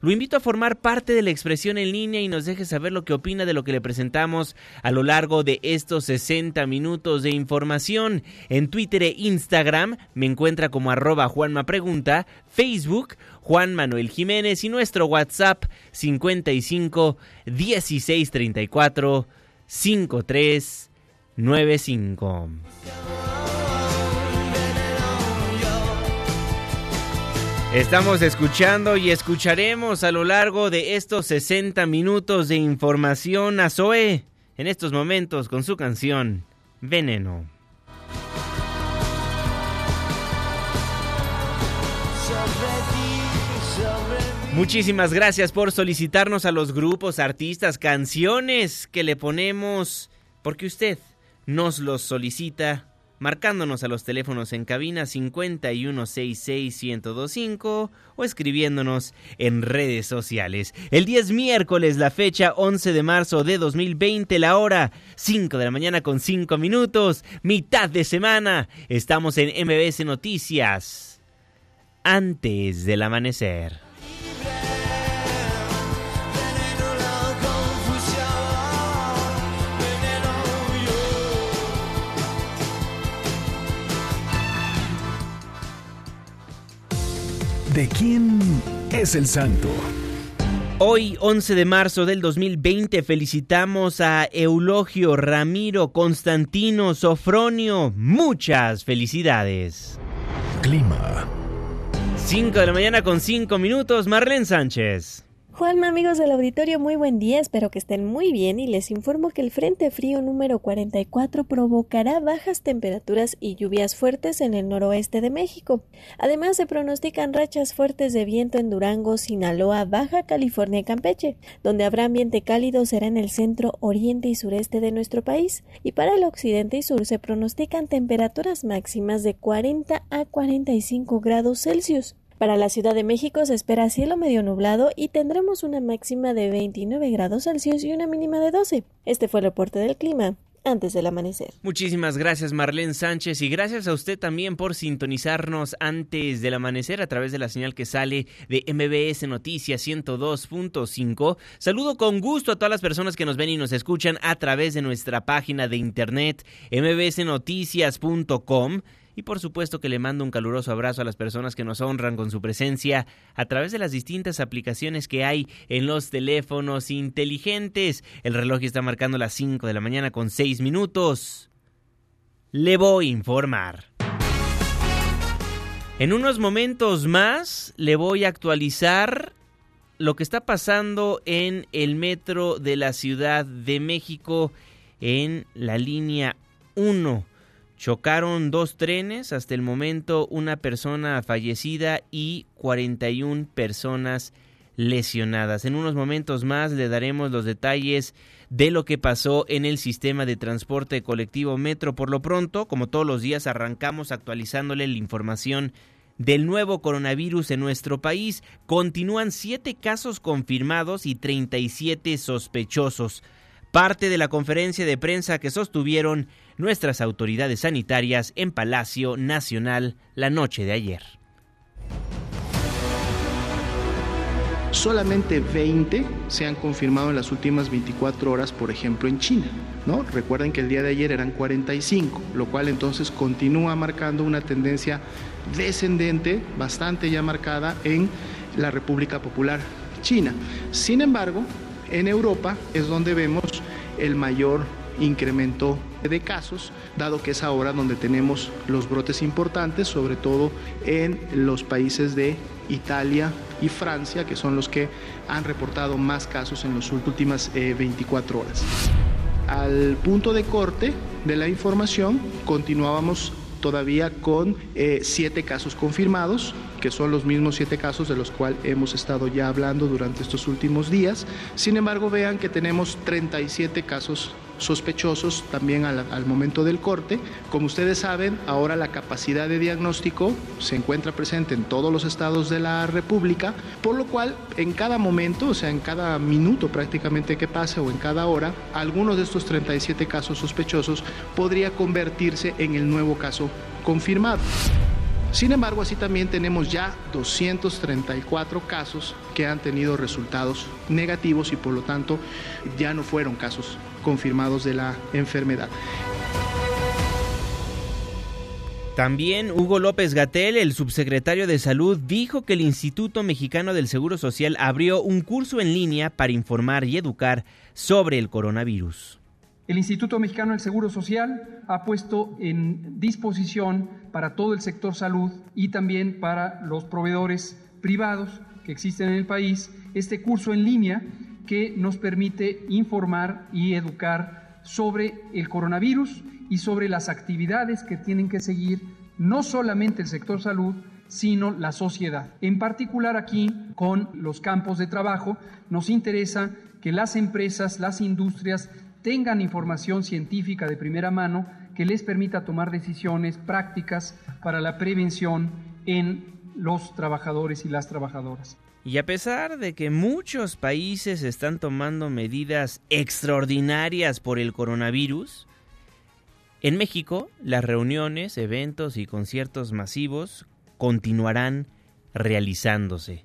lo invito a formar parte de la expresión en línea y nos deje saber lo que opina de lo que le presentamos a lo largo de estos 60 minutos de información. En Twitter e Instagram me encuentra como arroba Juanma Pregunta, Facebook Juan Manuel Jiménez y nuestro WhatsApp 55 16 34 53 Estamos escuchando y escucharemos a lo largo de estos 60 minutos de información a Zoe en estos momentos con su canción Veneno. Muchísimas gracias por solicitarnos a los grupos, artistas, canciones que le ponemos porque usted nos los solicita marcándonos a los teléfonos en cabina 5166125 o escribiéndonos en redes sociales. El 10 miércoles, la fecha 11 de marzo de 2020, la hora 5 de la mañana con 5 minutos, mitad de semana. Estamos en MBS Noticias. Antes del amanecer. ¿De quién es el santo? Hoy, 11 de marzo del 2020, felicitamos a Eulogio, Ramiro, Constantino, Sofronio. Muchas felicidades. Clima. 5 de la mañana con 5 minutos, Marlene Sánchez. Juanma, amigos del auditorio, muy buen día, espero que estén muy bien y les informo que el Frente Frío número 44 provocará bajas temperaturas y lluvias fuertes en el noroeste de México. Además, se pronostican rachas fuertes de viento en Durango, Sinaloa, Baja California y Campeche, donde habrá ambiente cálido será en el centro, oriente y sureste de nuestro país, y para el occidente y sur se pronostican temperaturas máximas de 40 a 45 grados Celsius. Para la Ciudad de México se espera cielo medio nublado y tendremos una máxima de 29 grados Celsius y una mínima de 12. Este fue el reporte del clima antes del amanecer. Muchísimas gracias Marlene Sánchez y gracias a usted también por sintonizarnos antes del amanecer a través de la señal que sale de MBS Noticias 102.5. Saludo con gusto a todas las personas que nos ven y nos escuchan a través de nuestra página de internet mbsnoticias.com y por supuesto que le mando un caluroso abrazo a las personas que nos honran con su presencia a través de las distintas aplicaciones que hay en los teléfonos inteligentes. El reloj está marcando las 5 de la mañana con 6 minutos. Le voy a informar. En unos momentos más le voy a actualizar lo que está pasando en el metro de la Ciudad de México en la línea 1 chocaron dos trenes, hasta el momento una persona fallecida y 41 personas lesionadas. En unos momentos más le daremos los detalles de lo que pasó en el sistema de transporte colectivo Metro. Por lo pronto, como todos los días, arrancamos actualizándole la información del nuevo coronavirus en nuestro país. Continúan siete casos confirmados y 37 sospechosos. Parte de la conferencia de prensa que sostuvieron nuestras autoridades sanitarias en Palacio Nacional la noche de ayer. Solamente 20 se han confirmado en las últimas 24 horas, por ejemplo, en China. ¿no? Recuerden que el día de ayer eran 45, lo cual entonces continúa marcando una tendencia descendente, bastante ya marcada en la República Popular China. Sin embargo, en Europa es donde vemos el mayor incremento de casos, dado que es ahora donde tenemos los brotes importantes, sobre todo en los países de Italia y Francia, que son los que han reportado más casos en las últimas 24 eh, horas. Al punto de corte de la información, continuábamos todavía con eh, siete casos confirmados, que son los mismos siete casos de los cuales hemos estado ya hablando durante estos últimos días. Sin embargo, vean que tenemos 37 casos sospechosos también al, momento del corte. Como ustedes saben, ahora la capacidad de diagnóstico se encuentra presente en todos los estados de la República, por lo cual en cada momento, o sea, en cada minuto prácticamente que pase o en cada hora, algunos de estos 37 casos sospechosos podría convertirse en el nuevo caso confirmado. Sin embargo, así también tenemos ya 234 casos que han tenido resultados negativos y por lo tanto ya no fueron casos confirmados de la enfermedad. También Hugo López Gatel, el subsecretario de Salud, dijo que el Instituto Mexicano del Seguro Social abrió un curso en línea para informar y educar sobre el coronavirus. El Instituto Mexicano del Seguro Social ha puesto en disposición para todo el sector salud y también para los proveedores privados que existen en el país este curso en línea que nos permite informar y educar sobre el coronavirus y sobre las actividades que tienen que seguir no solamente el sector salud, sino la sociedad. En particular aquí, con los campos de trabajo, nos interesa que las empresas, las industrias tengan información científica de primera mano que les permita tomar decisiones prácticas para la prevención en los trabajadores y las trabajadoras. Y a pesar de que muchos países están tomando medidas extraordinarias por el coronavirus, en México las reuniones, eventos y conciertos masivos continuarán realizándose.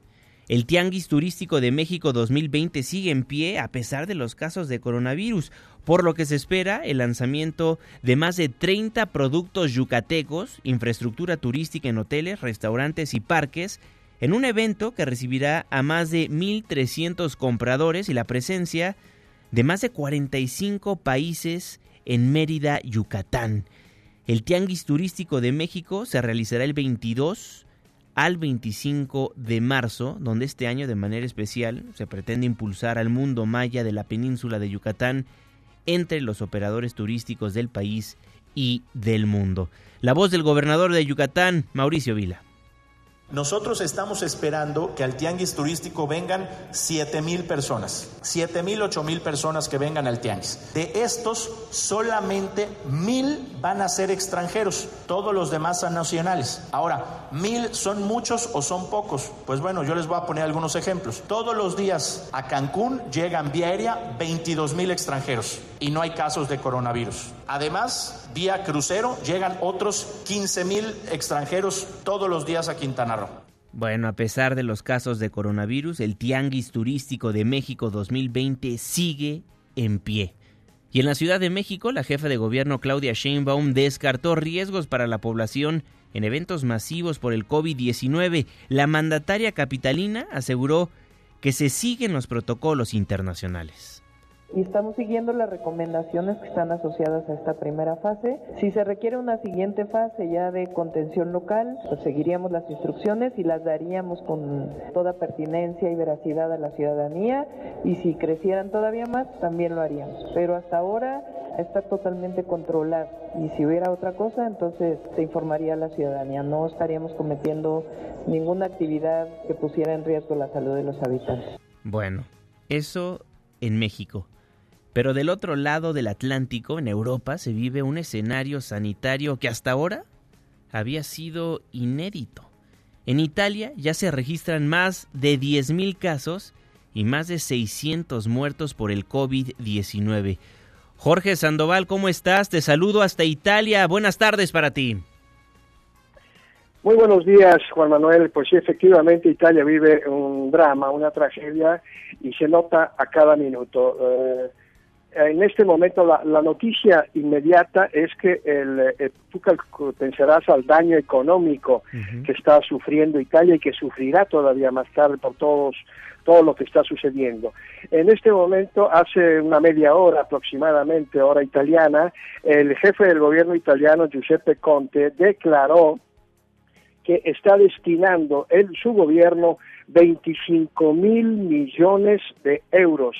El Tianguis Turístico de México 2020 sigue en pie a pesar de los casos de coronavirus, por lo que se espera el lanzamiento de más de 30 productos yucatecos, infraestructura turística en hoteles, restaurantes y parques, en un evento que recibirá a más de 1.300 compradores y la presencia de más de 45 países en Mérida, Yucatán. El Tianguis Turístico de México se realizará el 22 al 25 de marzo, donde este año de manera especial se pretende impulsar al mundo maya de la península de Yucatán entre los operadores turísticos del país y del mundo. La voz del gobernador de Yucatán, Mauricio Vila. Nosotros estamos esperando que al tianguis turístico vengan 7 mil personas, 7 mil, 8 mil personas que vengan al tianguis. De estos, solamente mil van a ser extranjeros, todos los demás son nacionales. Ahora, mil son muchos o son pocos. Pues bueno, yo les voy a poner algunos ejemplos. Todos los días a Cancún llegan vía aérea 22 mil extranjeros y no hay casos de coronavirus. Además, vía crucero llegan otros 15 mil extranjeros todos los días a Quintana Roo. Bueno, a pesar de los casos de coronavirus, el Tianguis Turístico de México 2020 sigue en pie. Y en la Ciudad de México, la jefa de gobierno Claudia Sheinbaum descartó riesgos para la población en eventos masivos por el COVID-19. La mandataria capitalina aseguró que se siguen los protocolos internacionales y estamos siguiendo las recomendaciones que están asociadas a esta primera fase. Si se requiere una siguiente fase ya de contención local, pues seguiríamos las instrucciones y las daríamos con toda pertinencia y veracidad a la ciudadanía y si crecieran todavía más, también lo haríamos. Pero hasta ahora está totalmente controlado. Y si hubiera otra cosa, entonces se informaría a la ciudadanía. No estaríamos cometiendo ninguna actividad que pusiera en riesgo la salud de los habitantes. Bueno, eso en México. Pero del otro lado del Atlántico, en Europa, se vive un escenario sanitario que hasta ahora había sido inédito. En Italia ya se registran más de 10.000 casos y más de 600 muertos por el COVID-19. Jorge Sandoval, ¿cómo estás? Te saludo hasta Italia. Buenas tardes para ti. Muy buenos días, Juan Manuel. Pues sí, efectivamente, Italia vive un drama, una tragedia y se nota a cada minuto. Eh, en este momento la, noticia inmediata es que el, eh, tú pensarás al daño económico que está sufriendo Italia y que sufrirá todavía más tarde por todos todo lo que está sucediendo. En este momento, hace una media hora aproximadamente, hora italiana, el jefe del gobierno italiano, Giuseppe Conte, declaró que está destinando en su gobierno 25 mil millones de euros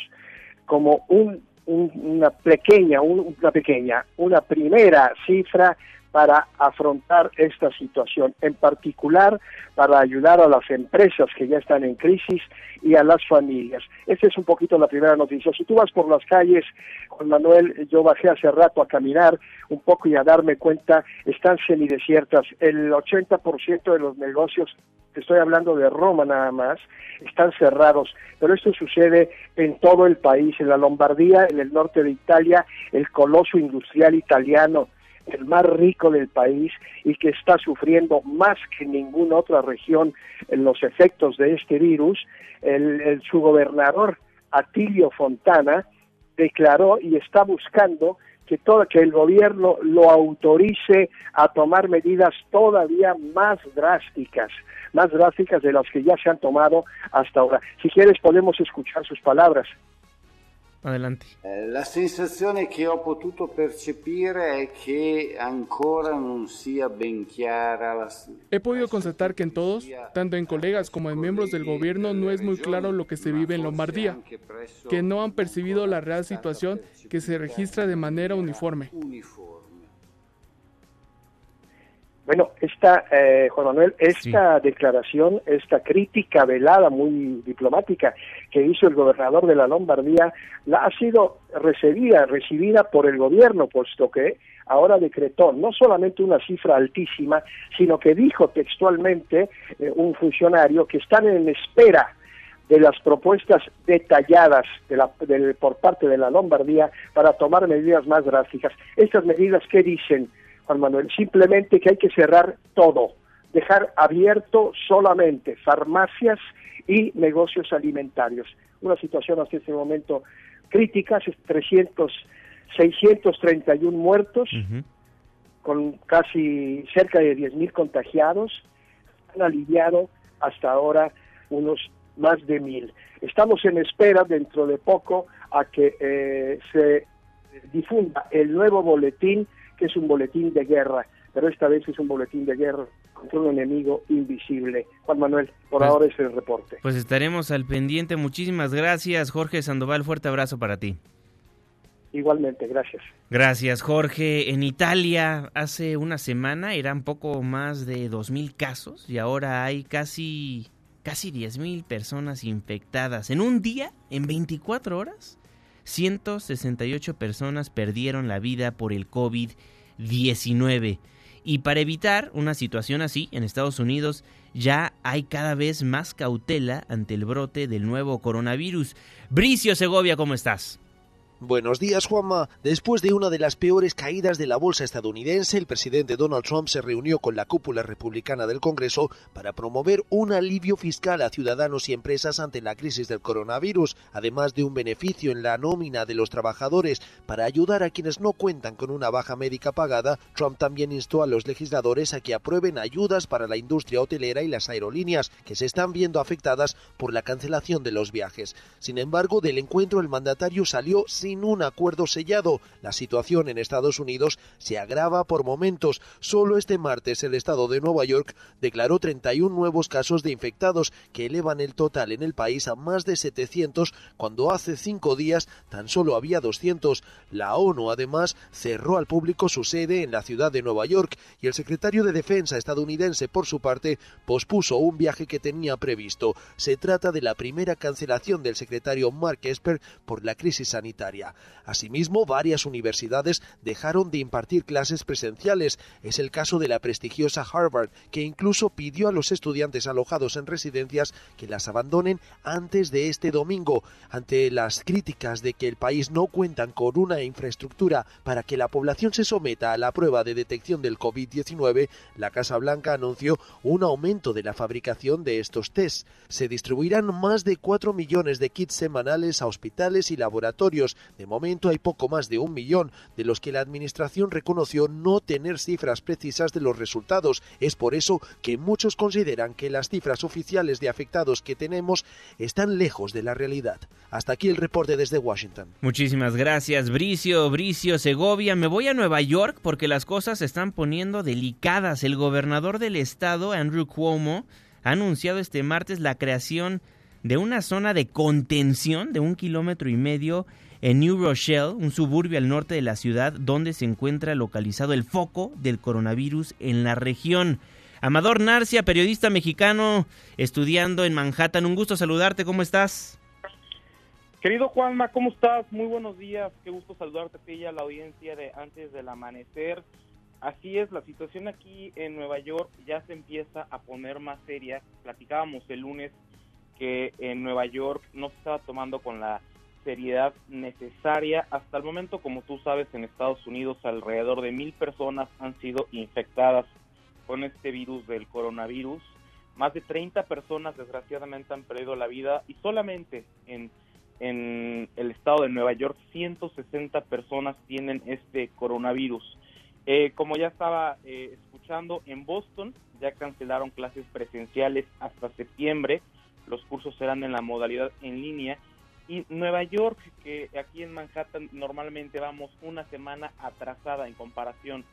como un una pequeña, una pequeña, una primera cifra para afrontar esta situación, en particular para ayudar a las empresas que ya están en crisis y a las familias. Esta es un poquito la primera noticia. Si tú vas por las calles, Juan Manuel, yo bajé hace rato a caminar un poco y a darme cuenta, están semidesiertas. El 80% de los negocios estoy hablando de Roma nada más, están cerrados, pero esto sucede en todo el país, en la Lombardía, en el norte de Italia, el coloso industrial italiano, el más rico del país y que está sufriendo más que ninguna otra región en los efectos de este virus, el, su gobernador Atilio Fontana declaró y está buscando que todo que el gobierno lo autorice a tomar medidas todavía más drásticas, más drásticas de las que ya se han tomado hasta ahora. Si quieres podemos escuchar sus palabras. Adelante. Eh, la sensazione che ho potuto percepire è che ancora non sia ben chiara la He podido constatar que en todos, tanto en colegas como en miembros del gobierno, no es muy claro lo que se vive en Lombardía, que no han percibido la real situación que se registra de manera uniforme. Bueno, esta, eh, Juan Manuel, esta declaración, esta crítica velada, muy diplomática, que hizo el gobernador de la Lombardía, la ha sido recibida, recibida por el gobierno, puesto que ahora decretó no solamente una cifra altísima, sino que dijo textualmente eh, un funcionario que están en espera de las propuestas detalladas de la, por parte de la Lombardía para tomar medidas más drásticas. Estas medidas, ¿qué dicen? Juan Manuel, simplemente que hay que cerrar todo, dejar abierto solamente farmacias y negocios alimentarios. Una situación hasta este momento crítica, 300, 631 muertos, con casi cerca de 10.000 contagiados, han aliviado hasta ahora unos más de mil. Estamos en espera dentro de poco a que eh, se difunda el nuevo boletín es un boletín de guerra, pero esta vez es un boletín de guerra contra un enemigo invisible. Juan Manuel, por pues, ahora es el reporte. Pues estaremos al pendiente. Muchísimas gracias, Jorge Sandoval. Fuerte abrazo para ti. Igualmente, gracias. Gracias, Jorge. En Italia hace una semana eran poco más de 2.000 casos y ahora hay casi, casi 10.000 personas infectadas. En un día, en 24 horas, 168 personas perdieron la vida por el COVID-19. Y para evitar una situación así, en Estados Unidos ya hay cada vez más cautela ante el brote del nuevo coronavirus. Bricio Segovia, ¿cómo estás? Buenos días, Juanma. Después de una de las peores caídas de la bolsa estadounidense, el presidente Donald Trump se reunió con la cúpula republicana del Congreso para promover un alivio fiscal a ciudadanos y empresas ante la crisis del coronavirus, además de un beneficio en la nómina de los trabajadores para ayudar a quienes no cuentan con una baja médica pagada. Trump también instó a los legisladores a que aprueben ayudas para la industria hotelera y las aerolíneas, que se están viendo afectadas por la cancelación de los viajes. Sin embargo, del encuentro el mandatario salió sin sin un acuerdo sellado. La situación en Estados Unidos se agrava por momentos. Solo este martes el estado de Nueva York declaró 31 nuevos casos de infectados que elevan el total en el país a más de 700 cuando hace cinco días tan solo había 200. La ONU además cerró al público su sede en la ciudad de Nueva York y el secretario de Defensa estadounidense por su parte pospuso un viaje que tenía previsto. Se trata de la primera cancelación del secretario Mark Esper por la crisis sanitaria. Asimismo, varias universidades dejaron de impartir clases presenciales. Es el caso de la prestigiosa Harvard, que incluso pidió a los estudiantes alojados en residencias que las abandonen antes de este domingo. Ante las críticas de que el país no cuentan con una infraestructura para que la población se someta a la prueba de detección del COVID-19, la Casa Blanca anunció un aumento de la fabricación de estos tests. Se distribuirán más de 4 millones de kits semanales a hospitales y laboratorios. De momento hay poco más de un millón, de los que la Administración reconoció no tener cifras precisas de los resultados. Es por eso que muchos consideran que las cifras oficiales de afectados que tenemos están lejos de la realidad. Hasta aquí el reporte desde Washington. Muchísimas gracias, Bricio, Bricio, Segovia. Me voy a Nueva York porque las cosas se están poniendo delicadas. El gobernador del estado, Andrew Cuomo, ha anunciado este martes la creación de una zona de contención de un kilómetro y medio en New Rochelle, un suburbio al norte de la ciudad, donde se encuentra localizado el foco del coronavirus en la región. Amador Narcia, periodista mexicano, estudiando en Manhattan. Un gusto saludarte, ¿cómo estás? Querido Juanma, ¿cómo estás? Muy buenos días, qué gusto saludarte a ti a la audiencia de Antes del Amanecer. Así es, la situación aquí en Nueva York ya se empieza a poner más seria. Platicábamos el lunes que en Nueva York no se estaba tomando con la seriedad necesaria. Hasta el momento, como tú sabes, en Estados Unidos alrededor de mil personas han sido infectadas con este virus del coronavirus. Más de 30 personas desgraciadamente han perdido la vida y solamente en, en el estado de Nueva York 160 personas tienen este coronavirus. Eh, como ya estaba eh, escuchando, en Boston ya cancelaron clases presenciales hasta septiembre. Los cursos serán en la modalidad en línea. Y Nueva York, que aquí en Manhattan normalmente vamos una semana atrasada en comparación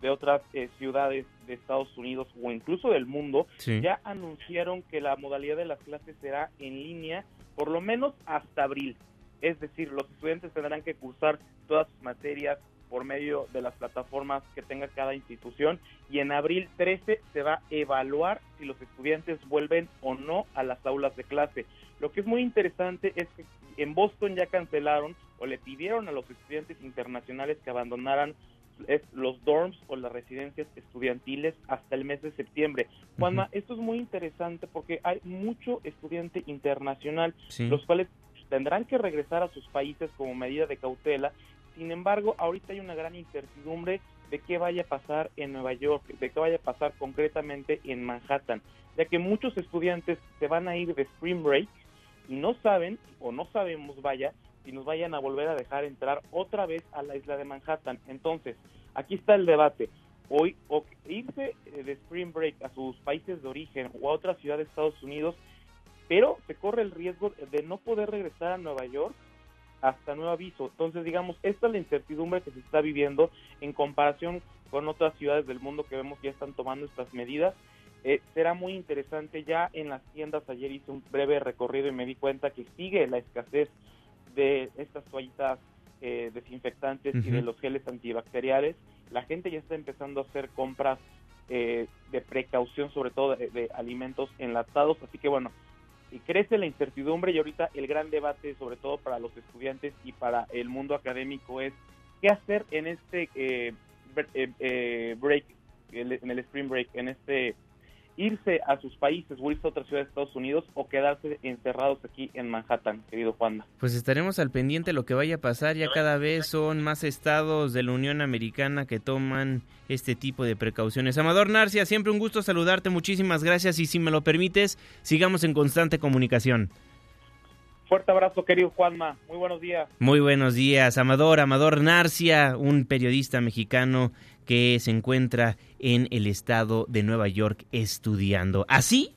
de otras eh, ciudades de Estados Unidos o incluso del mundo, ya anunciaron que la modalidad de las clases será en línea por lo menos hasta abril. Es decir, los estudiantes tendrán que cursar todas sus materias por medio de las plataformas que tenga cada institución y en abril 13 se va a evaluar si los estudiantes vuelven o no a las aulas de clase. Lo que es muy interesante es que en Boston ya cancelaron o le pidieron a los estudiantes internacionales que abandonaran los dorms o las residencias estudiantiles hasta el mes de septiembre. Juanma, esto es muy interesante porque hay mucho estudiante internacional, los cuales tendrán que regresar a sus países como medida de cautela. Sin embargo, ahorita hay una gran incertidumbre de qué vaya a pasar en Nueva York, de qué vaya a pasar concretamente en Manhattan, ya que muchos estudiantes se van a ir de Spring Break y no saben, o no sabemos, vaya, si nos vayan a volver a dejar entrar otra vez a la isla de Manhattan. Entonces, aquí está el debate. Hoy, o irse eh, de Spring Break a sus países de origen o a otra ciudad de Estados Unidos, pero se corre el riesgo de no poder regresar a Nueva York hasta nuevo aviso. Entonces, digamos, esta es la incertidumbre que se está viviendo en comparación con otras ciudades del mundo que vemos que ya están tomando estas medidas. Eh, será muy interesante. Ya en las tiendas ayer hice un breve recorrido y me di cuenta que sigue la escasez de estas toallitas eh, desinfectantes y de los geles antibacteriales, la gente ya está empezando a hacer compras eh, de precaución, sobre todo de, alimentos enlatados. Así que bueno, y crece la incertidumbre y ahorita el gran debate, sobre todo para los estudiantes y para el mundo académico, es qué hacer en este eh, break, en el spring break, en este irse a sus países o irse a otra ciudad de Estados Unidos o quedarse encerrados aquí en Manhattan, querido Juanda. Pues estaremos al pendiente de lo que vaya a pasar. Ya cada vez son más estados de la Unión Americana que toman este tipo de precauciones. Amador Narcia, siempre un gusto saludarte. Muchísimas gracias y si me lo permites, sigamos en constante comunicación. Fuerte abrazo, querido Juanma. Muy buenos días. Muy buenos días, Amador. Amador Narcia, un periodista mexicano que se encuentra en el estado de Nueva York estudiando. Así,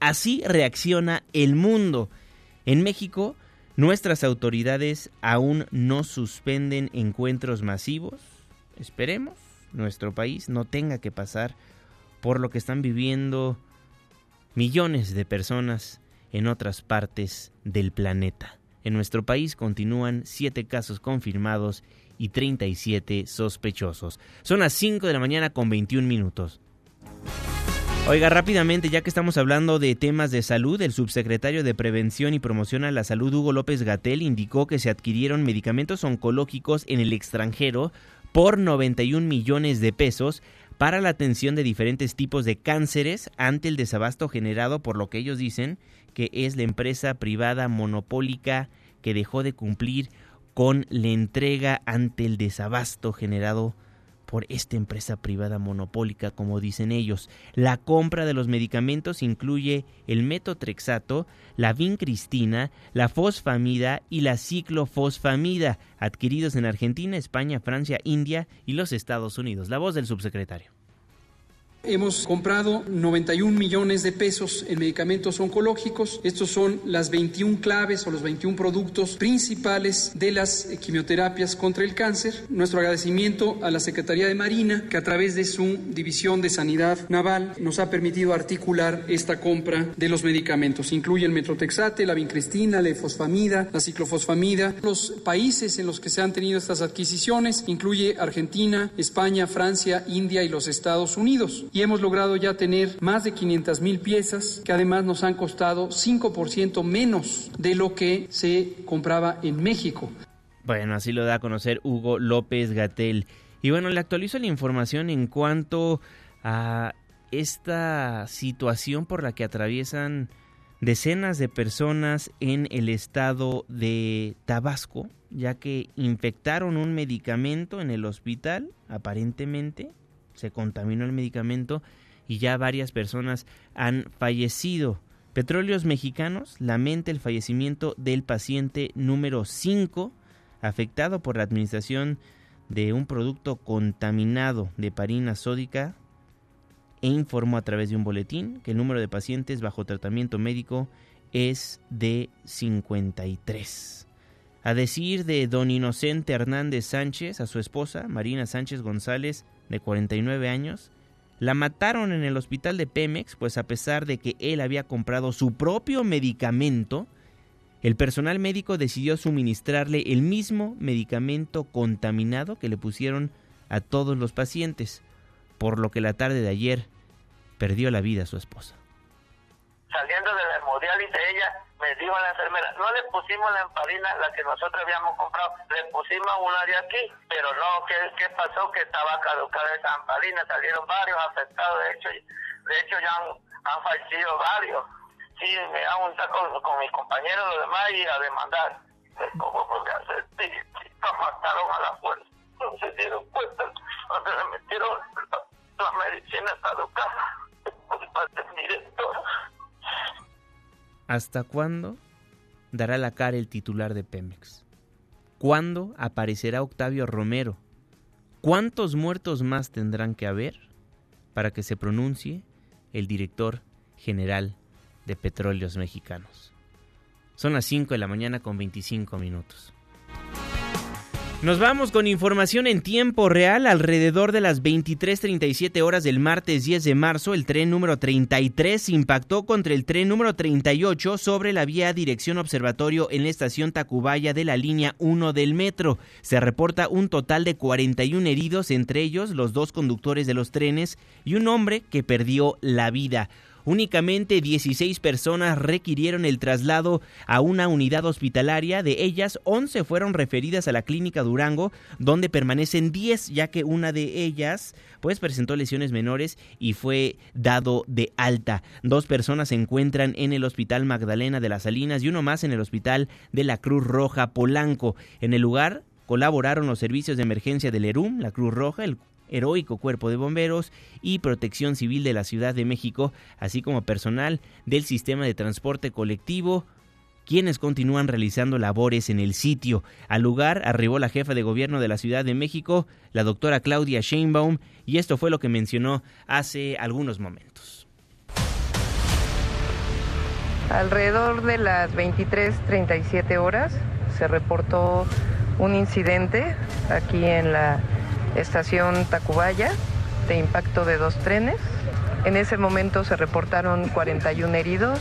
así reacciona el mundo. En México Nuestras autoridades aún no suspenden encuentros masivos. Esperemos nuestro país no tenga que pasar por lo que están viviendo millones de personas en otras partes del planeta. En nuestro país continúan 7 casos confirmados y 37 sospechosos. Son las 5 de la mañana con 21 minutos. Oiga, rápidamente, ya que estamos hablando de temas de salud, el subsecretario de Prevención y Promoción a la Salud, Hugo López Gatel, indicó que se adquirieron medicamentos oncológicos en el extranjero por 91 millones de pesos para la atención de diferentes tipos de cánceres ante el desabasto generado por lo que ellos dicen que es la empresa privada monopólica que dejó de cumplir con la entrega ante el desabasto generado por esta empresa privada monopólica, como dicen ellos. La compra de los medicamentos incluye el metotrexato, la vincristina, la fosfamida y la ciclofosfamida, adquiridos en Argentina, España, Francia, India y los Estados Unidos. La voz del subsecretario. Hemos comprado 91 millones de pesos en medicamentos oncológicos. Estos son las 21 claves o los 21 productos principales de las quimioterapias contra el cáncer. Nuestro agradecimiento a la Secretaría de Marina, que a través de su División de Sanidad Naval nos ha permitido articular esta compra de los medicamentos. Incluyen metrotexate, la vincristina, la efosfamida, la ciclofosfamida. Los países en los que se han tenido estas adquisiciones incluye Argentina, España, Francia, India y los Estados Unidos y hemos logrado ya tener más de 500 mil piezas que además nos han costado 5% menos de lo que se compraba en México. Bueno, así lo da a conocer Hugo López Gatel. Y bueno, le actualizo la información en cuanto a esta situación por la que atraviesan decenas de personas en el estado de Tabasco, ya que infectaron un medicamento en el hospital, aparentemente, se contaminó el medicamento y ya varias personas han fallecido. Petróleos Mexicanos lamenta el fallecimiento del paciente número 5 afectado por la administración de un producto contaminado de parina sódica e informó a través de un boletín que el número de pacientes bajo tratamiento médico es de 53. A decir de don Inocente Hernández Sánchez, a su esposa, Marina Sánchez González, de 49 años, la mataron en el hospital de Pemex, pues a pesar de que él había comprado su propio medicamento, el personal médico decidió suministrarle el mismo medicamento contaminado que le pusieron a todos los pacientes, por lo que la tarde de ayer perdió la vida su esposa. Saliendo de la hemodiálisis, ella me dijo la enfermera, no le pusimos la empalina, la que nosotros habíamos comprado, le pusimos una de aquí, pero no, ¿qué, qué pasó? Que estaba caducada esa empalina, salieron varios afectados, de hecho, de hecho ya han, fallecido varios. Sí, me han juntado con, con mis compañeros los demás y a demandar. ¿Cómo podía hacer? Sí, mataron a la fuerza. No se dieron cuenta, donde le metieron la, medicina caducada. El director ¿Hasta cuándo dará la cara el titular de Pemex? ¿Cuándo aparecerá Octavio Romero? ¿Cuántos muertos más tendrán que haber para que se pronuncie el director general de Petróleos Mexicanos? Son las 5 de la mañana con 25 minutos. Nos vamos con información en tiempo real. Alrededor de las 23:37 horas del martes 10 de marzo, el tren número 33 impactó contra el tren número 38 sobre la vía dirección observatorio en la estación Tacubaya de la línea 1 del metro. Se reporta un total de 41 heridos, entre ellos los dos conductores de los trenes y un hombre que perdió la vida. Únicamente 16 personas requirieron el traslado a una unidad hospitalaria, de ellas 11 fueron referidas a la clínica Durango, donde permanecen 10, ya que una de ellas pues presentó lesiones menores y fue dado de alta. Dos personas se encuentran en el Hospital Magdalena de las Salinas y uno más en el Hospital de la Cruz Roja Polanco. En el lugar colaboraron los servicios de emergencia del ERUM, la Cruz Roja, el heroico cuerpo de bomberos y protección civil de la Ciudad de México, así como personal del sistema de transporte colectivo, quienes continúan realizando labores en el sitio. Al lugar arribó la jefa de gobierno de la Ciudad de México, la doctora Claudia Sheinbaum, y esto fue lo que mencionó hace algunos momentos. Alrededor de las 23:37 horas se reportó un incidente aquí en la estación Tacubaya de impacto de dos trenes. En ese momento se reportaron 41 heridos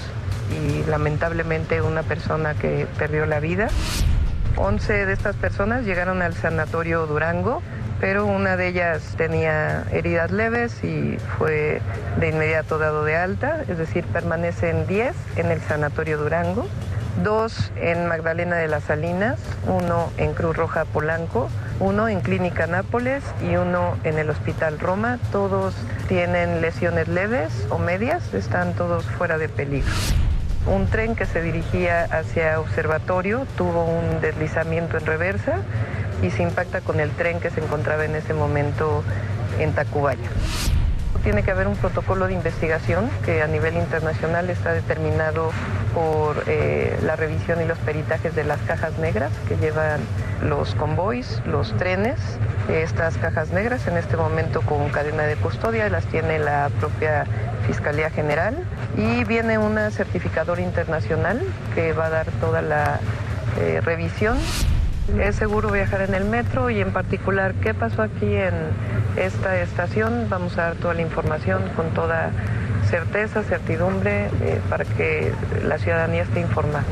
y lamentablemente una persona que perdió la vida. 11 de estas personas llegaron al sanatorio Durango, pero una de ellas tenía heridas leves y fue de inmediato dado de alta, es decir, permanecen 10 en el sanatorio Durango, dos en Magdalena de las Salinas, uno en Cruz Roja Polanco, uno en Clínica Nápoles y uno en el Hospital Roma. Todos tienen lesiones leves o medias, están todos fuera de peligro. Un tren que se dirigía hacia Observatorio tuvo un deslizamiento en reversa y se impacta con el tren que se encontraba en ese momento en Tacubaya. Tiene que haber un protocolo de investigación que a nivel internacional está determinado por eh, la revisión y los peritajes de las cajas negras que llevan los convoys, los trenes. Estas cajas negras en este momento con cadena de custodia las tiene la propia Fiscalía General y viene una certificadora internacional que va a dar toda la eh, revisión. Es seguro viajar en el metro y en particular qué pasó aquí en esta estación. Vamos a dar toda la información con toda certeza, certidumbre eh, para que la ciudadanía esté informada.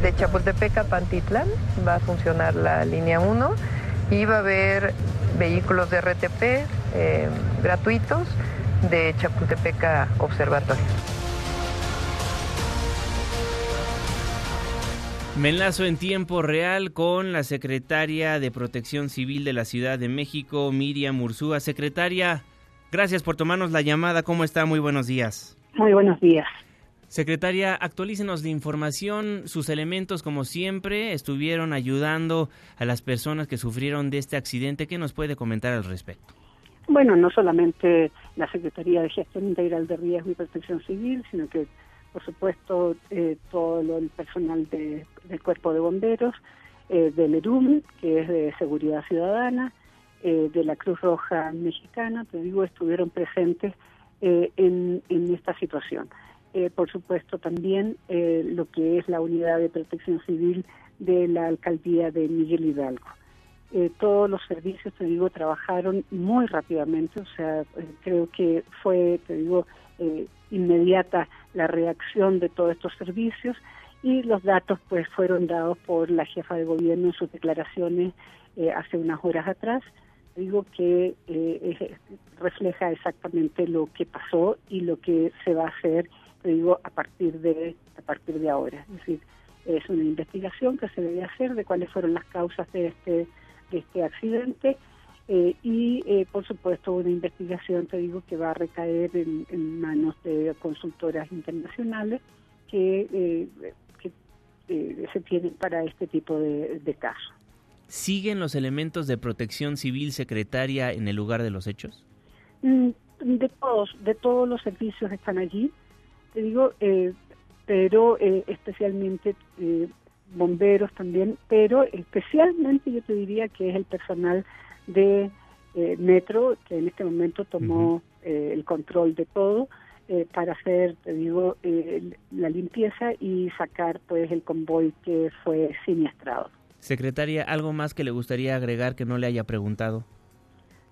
De Chapultepec a Pantitlán va a funcionar la línea 1 y va a haber vehículos de RTP eh, gratuitos de Chapultepec Observatorio. Me enlazo en tiempo real con la secretaria de Protección Civil de la Ciudad de México, Miriam Ursúa. Secretaria, gracias por tomarnos la llamada. ¿Cómo está? Muy buenos días. Muy buenos días. Secretaria, actualícenos de información. Sus elementos, como siempre, estuvieron ayudando a las personas que sufrieron de este accidente. ¿Qué nos puede comentar al respecto? Bueno, no solamente la Secretaría de Gestión Integral de Riesgo y Protección Civil, sino que, por supuesto, eh, todo el personal del Cuerpo de Bomberos, eh, del ERUM, que es de Seguridad Ciudadana, eh, de la Cruz Roja Mexicana, te digo, estuvieron presentes en, en, esta situación. por supuesto, también lo que es la Unidad de Protección Civil de la Alcaldía de Miguel Hidalgo. Eh, todos los servicios, te digo, trabajaron muy rápidamente, o sea, eh, creo que fue, te digo, eh, inmediata la reacción de todos estos servicios y los datos pues fueron dados por la jefa de gobierno en sus declaraciones hace unas horas atrás. Digo que refleja exactamente lo que pasó y lo que se va a hacer, te digo, a partir de a partir de ahora. Es decir, es una investigación que se debe hacer de cuáles fueron las causas de este de este accidente eh, y, eh, por supuesto, una investigación, te digo, que va a recaer en, manos de consultoras internacionales que, eh, se tienen para este tipo de, casos. ¿Siguen los elementos de protección civil secretaria en el lugar de los hechos? Mm, de todos, de todos los servicios están allí, te digo, pero especialmente bomberos también, pero especialmente yo te diría que es el personal de eh, Metro, que en este momento tomó eh, el control de todo eh, para hacer, te digo, la limpieza y sacar pues el convoy que fue siniestrado. Secretaria, ¿algo más que le gustaría agregar que no le haya preguntado?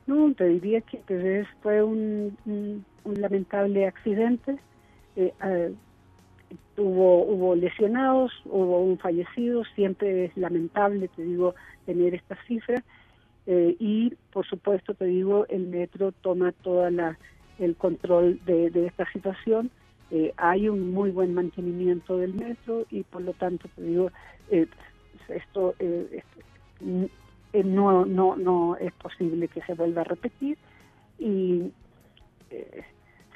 No, te diría que pues, fue un, lamentable accidente hubo, hubo lesionados, hubo un fallecido, siempre es lamentable, te digo, tener estas cifras. Eh, y, por supuesto, te digo, el metro toma toda la el control de, esta situación. Eh, hay un muy buen mantenimiento del metro y, por lo tanto, te digo, eh, esto no, no, no es posible que se vuelva a repetir y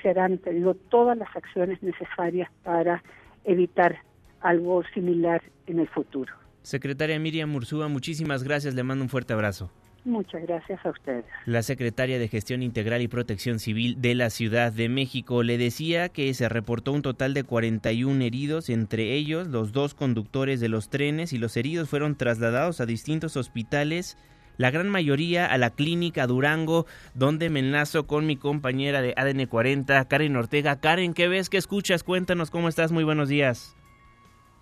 se harán, te digo, todas las acciones necesarias para evitar algo similar en el futuro. Secretaria Miriam Mursúa, muchísimas gracias, le mando un fuerte abrazo. Muchas gracias a ustedes. La secretaria de Gestión Integral y Protección Civil de la Ciudad de México le decía que se reportó un total de 41 heridos, entre ellos los dos conductores de los trenes y los heridos fueron trasladados a distintos hospitales la gran mayoría a la clínica Durango, donde me enlazo con mi compañera de ADN 40, Karen Ortega. Karen, ¿qué ves? ¿Qué escuchas? Cuéntanos cómo estás. Muy buenos días.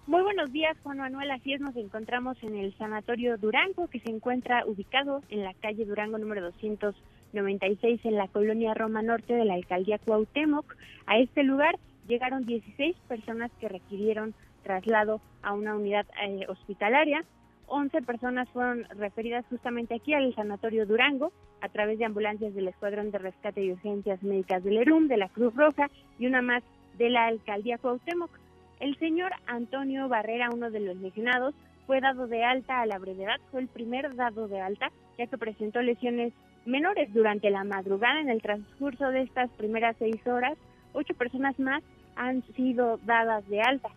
Muy buenos días, Juan Manuel. Así es, nos encontramos en el Sanatorio Durango, que se encuentra ubicado en la calle Durango número 296 en la colonia Roma Norte de la alcaldía Cuauhtémoc. A este lugar llegaron 16 personas que requirieron traslado a una unidad eh, hospitalaria. 11 personas fueron referidas justamente aquí al Sanatorio Durango a través de ambulancias del Escuadrón de Rescate y Urgencias Médicas del ERUM, de la Cruz Roja y una más de la alcaldía Cuauhtémoc. El señor Antonio Barrera, uno de los lesionados, fue dado de alta a la brevedad, fue el primer dado de alta, ya que presentó lesiones menores durante la madrugada. En el transcurso de estas primeras seis horas, ocho personas más han sido dadas de alta.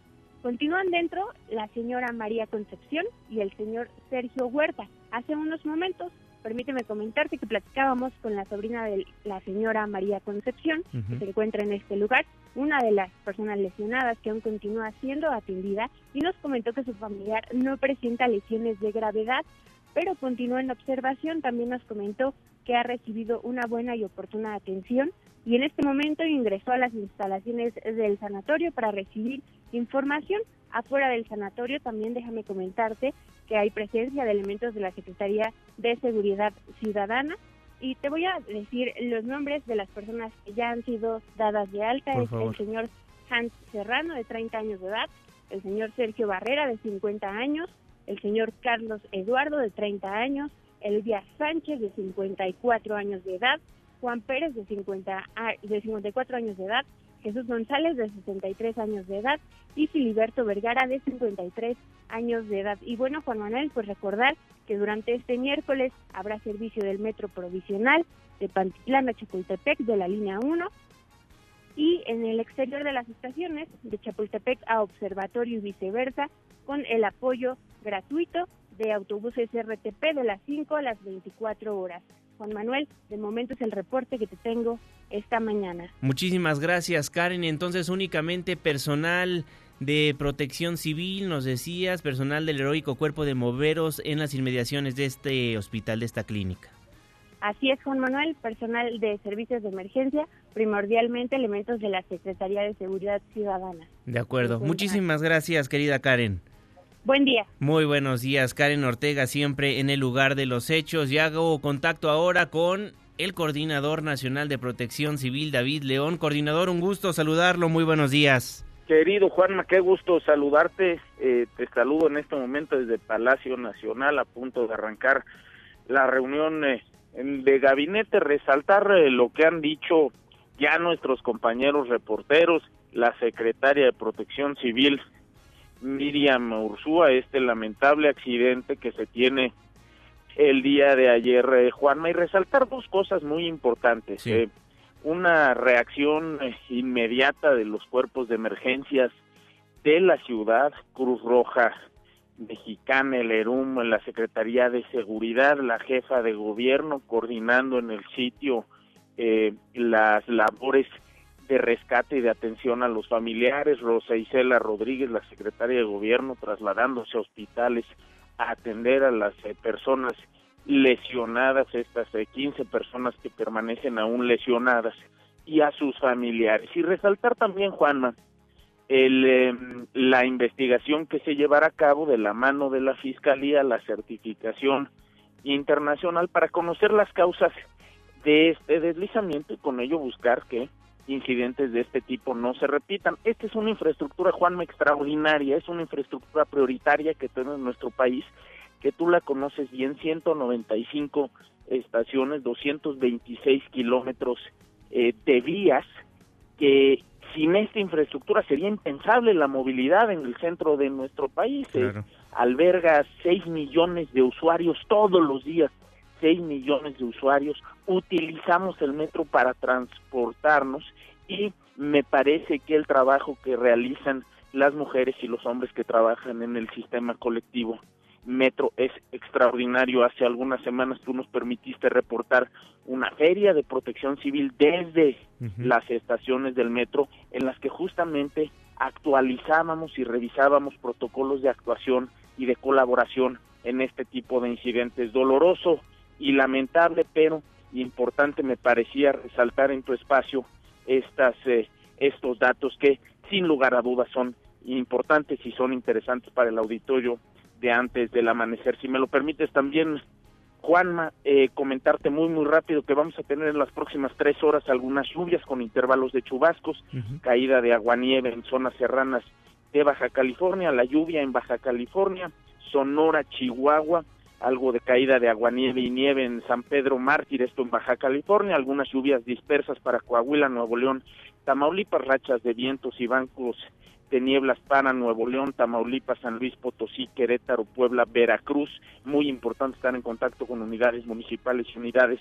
Continúan dentro la señora María Concepción y el señor Sergio Huerta. Hace unos momentos permíteme comentarte que platicábamos con la sobrina de la señora María Concepción, que se encuentra en este lugar, una de las personas lesionadas que aún continúa siendo atendida, y nos comentó que su familiar no presenta lesiones de gravedad, pero continúa en observación. También nos comentó que ha recibido una buena y oportuna atención y en este momento ingresó a las instalaciones del sanatorio para recibir información. Afuera del sanatorio también déjame comentarte que hay presencia de elementos de la Secretaría de Seguridad Ciudadana. Y te voy a decir los nombres de las personas que ya han sido dadas de alta. es el señor Hans Serrano, de 30 años de edad, el señor Sergio Barrera, de 50 años, el señor Carlos Eduardo, de 30 años, Elvia Sánchez, de 54 años de edad, Juan Pérez, de, 50, de 54 años de edad, Jesús González, de 63 años de edad, y Filiberto Vergara, de 53 años de edad. Y bueno, Juan Manuel, pues recordar que durante este miércoles habrá servicio del metro provisional de Pantitlán a Chapultepec de la línea 1 y en el exterior de las estaciones de Chapultepec a Observatorio y viceversa con el apoyo gratuito de autobuses RTP de las 5 a las 24 horas. Juan Manuel, de momento es el reporte que te tengo esta mañana. Muchísimas gracias, Karen. Entonces, únicamente personal de protección civil, nos decías, personal del heroico cuerpo de moveros en las inmediaciones de este hospital, de esta clínica. Así es, Juan Manuel, personal de servicios de emergencia, primordialmente elementos de la Secretaría de Seguridad Ciudadana. De acuerdo. Muchísimas gracias, querida Karen. Buen día. Muy buenos días, Karen Ortega, siempre en el lugar de los hechos. Y hago contacto ahora con el Coordinador Nacional de Protección Civil, David León. Coordinador, un gusto saludarlo. Muy buenos días. Querido Juanma, qué gusto saludarte. Eh, te saludo en este momento desde Palacio Nacional, a punto de arrancar la reunión eh, de gabinete. Resaltar eh, lo que han dicho ya nuestros compañeros reporteros, la secretaria de Protección Civil, Miriam Ursúa este lamentable accidente que se tiene el día de ayer, eh, Juanma, y resaltar dos cosas muy importantes. Eh, una reacción eh, inmediata de los cuerpos de emergencias de la ciudad, Cruz Roja Mexicana, el ERUM, la Secretaría de Seguridad, la jefa de gobierno, coordinando en el sitio las labores de rescate y de atención a los familiares, Rosa Isela Rodríguez, la secretaria de gobierno, trasladándose a hospitales a atender a las eh, personas lesionadas, estas 15 eh, personas que permanecen aún lesionadas, y a sus familiares. Y resaltar también, Juanma, el, em, la investigación que se llevará a cabo de la mano de la Fiscalía, la certificación internacional para conocer las causas de este deslizamiento y con ello buscar que incidentes de este tipo no se repitan. Esta es una infraestructura, Juanma, extraordinaria, es una infraestructura prioritaria que tiene nuestro país, que tú la conoces bien, 195 estaciones, 226 kilómetros eh, de vías, que sin esta infraestructura sería impensable la movilidad en el centro de nuestro país. Eh, alberga 6 millones de usuarios todos los días 6 millones de usuarios utilizamos el metro para transportarnos y me parece que el trabajo que realizan las mujeres y los hombres que trabajan en el sistema colectivo metro es extraordinario. Hace algunas semanas tú nos permitiste reportar una feria de protección civil desde las estaciones del metro en las que justamente actualizábamos y revisábamos protocolos de actuación y de colaboración en este tipo de incidentes. Doloroso y lamentable, pero importante me parecía resaltar en tu espacio estas eh, estos datos que sin lugar a dudas son importantes y son interesantes para el auditorio de antes del amanecer. Si me lo permites también, Juanma, eh, comentarte muy, muy rápido que vamos a tener en las próximas tres horas algunas lluvias con intervalos de chubascos, caída de aguanieve en zonas serranas de Baja California, la lluvia en Baja California, Sonora, Chihuahua, algo de caída de aguanieve y nieve en San Pedro Mártir, esto en Baja California, algunas lluvias dispersas para Coahuila, Nuevo León, Tamaulipas, rachas de vientos y bancos de nieblas para Nuevo León, Tamaulipas, San Luis Potosí, Querétaro, Puebla, Veracruz. Muy importante estar en contacto con unidades municipales y unidades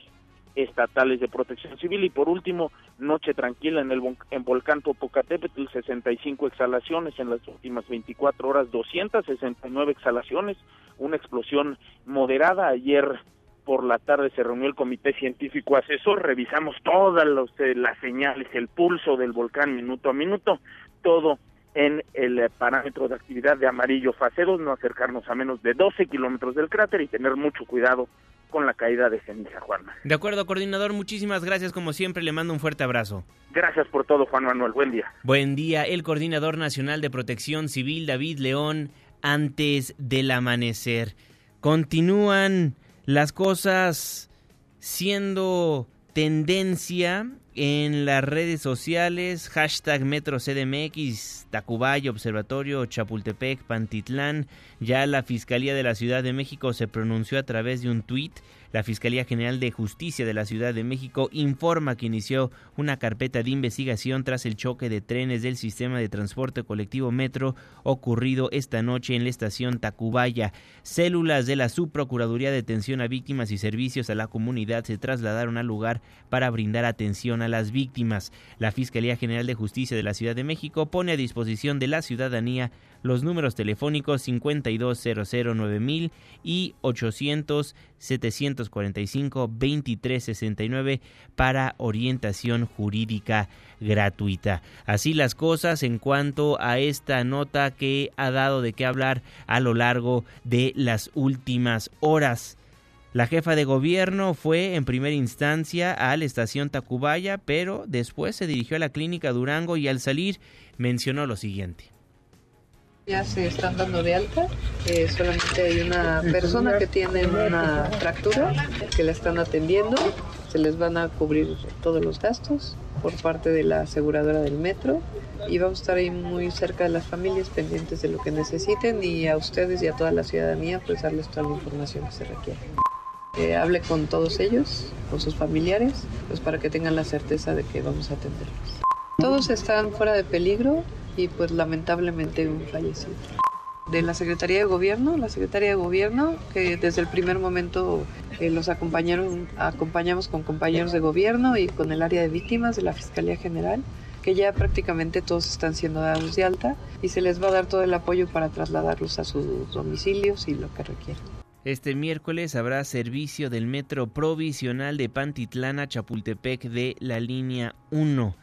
estatales de protección civil. Y por último, noche tranquila en el en volcán Popocatépetl, 65 exhalaciones en las últimas 24 horas, 269 exhalaciones, una explosión moderada. Ayer por la tarde se reunió el comité científico asesor, revisamos todas los, eh, las señales, el pulso del volcán minuto a minuto, todo en el eh, parámetro de actividad de amarillo fase 2, no acercarnos a menos de 12 kilómetros del cráter y tener mucho cuidado con la caída de ceniza, Juanma. De acuerdo, coordinador, muchísimas gracias. Como siempre, le mando un fuerte abrazo. Gracias por todo, Juan Manuel. Buen día. Buen día. El coordinador nacional de protección civil, David León, antes del amanecer. Continúan las cosas siendo tendencia en las redes sociales, hashtag Metro CDMX, Tacubaya, Observatorio, Chapultepec, Pantitlán. Ya la Fiscalía de la Ciudad de México se pronunció a través de un tuit la Fiscalía General de Justicia de la Ciudad de México informa que inició una carpeta de investigación tras el choque de trenes del sistema de transporte colectivo Metro ocurrido esta noche en la estación Tacubaya. Células de la Subprocuraduría de Atención a Víctimas y Servicios a la Comunidad se trasladaron al lugar para brindar atención a las víctimas. La Fiscalía General de Justicia de la Ciudad de México pone a disposición de la ciudadanía los números telefónicos 52009000 y 800 745 2369 para orientación jurídica gratuita. Así las cosas en cuanto a esta nota que ha dado de qué hablar a lo largo de las últimas horas. La jefa de gobierno fue en primera instancia a la estación Tacubaya, pero después se dirigió a la clínica Durango y al salir mencionó lo siguiente. Ya se están dando de alta, eh, solamente hay una persona que tiene una fractura que la están atendiendo, se les van a cubrir todos los gastos por parte de la aseguradora del metro y vamos a estar ahí muy cerca de las familias pendientes de lo que necesiten y a ustedes y a toda la ciudadanía pues darles toda la información que se requiere. Eh, hable con todos ellos, con sus familiares, pues para que tengan la certeza de que vamos a atenderlos. Todos están fuera de peligro, y pues lamentablemente un fallecido. De la Secretaría de Gobierno, la Secretaría de Gobierno, que desde el primer momento eh, los acompañaron, acompañamos con compañeros de gobierno y con el área de víctimas de la Fiscalía General, que ya prácticamente todos están siendo dados de alta y se les va a dar todo el apoyo para trasladarlos a sus domicilios y lo que requieran. Este miércoles habrá servicio del metro provisional de Pantitlán a Chapultepec de la línea 1.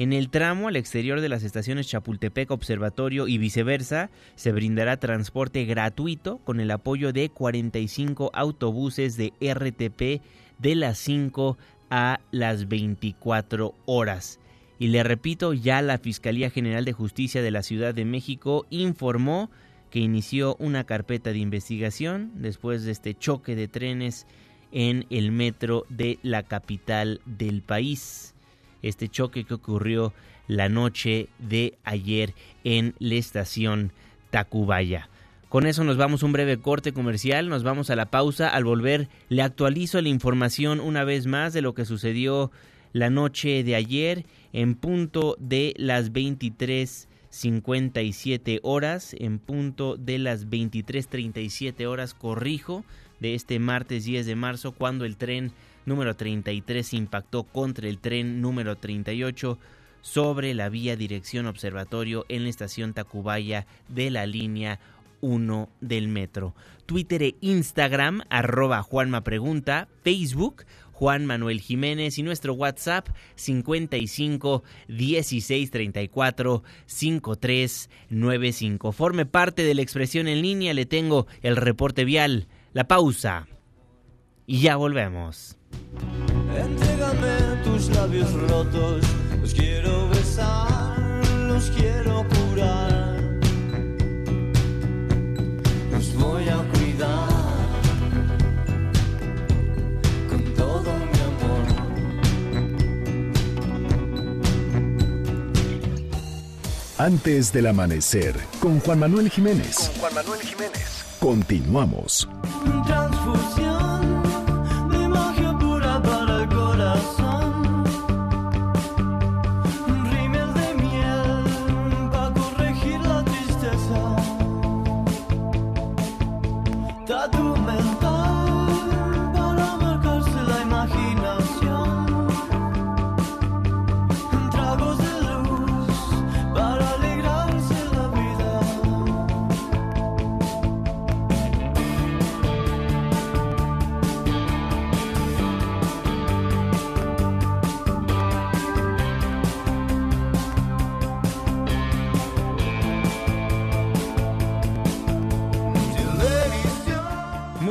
En el tramo al exterior de las estaciones Chapultepec Observatorio y viceversa, se brindará transporte gratuito con el apoyo de 45 autobuses de RTP de las 5 a las 24 horas. Y le repito, ya la Fiscalía General de Justicia de la Ciudad de México informó que inició una carpeta de investigación después de este choque de trenes en el metro de la capital del país este choque que ocurrió la noche de ayer en la estación Tacubaya. Con eso nos vamos a un breve corte comercial, nos vamos a la pausa. Al volver le actualizo la información una vez más de lo que sucedió la noche de ayer en punto de las 23.57 horas, en punto de las 23.37 horas, corrijo, de este martes 10 de marzo, cuando el tren número 33 impactó contra el tren número 38 sobre la vía dirección observatorio en la estación Tacubaya de la línea 1 del metro. Twitter e Instagram, arroba Juanma Pregunta, Facebook, Juan Manuel Jiménez y nuestro WhatsApp 55 16 34 53 95. Forme parte de la expresión en línea, le tengo el reporte vial, la pausa y ya volvemos. Entrégame tus labios rotos, los quiero besar, los quiero curar, los voy a cuidar. con todo mi amor. Antes del amanecer, con Juan Manuel Jiménez. Con Juan Manuel Jiménez. Continuamos. Transfusión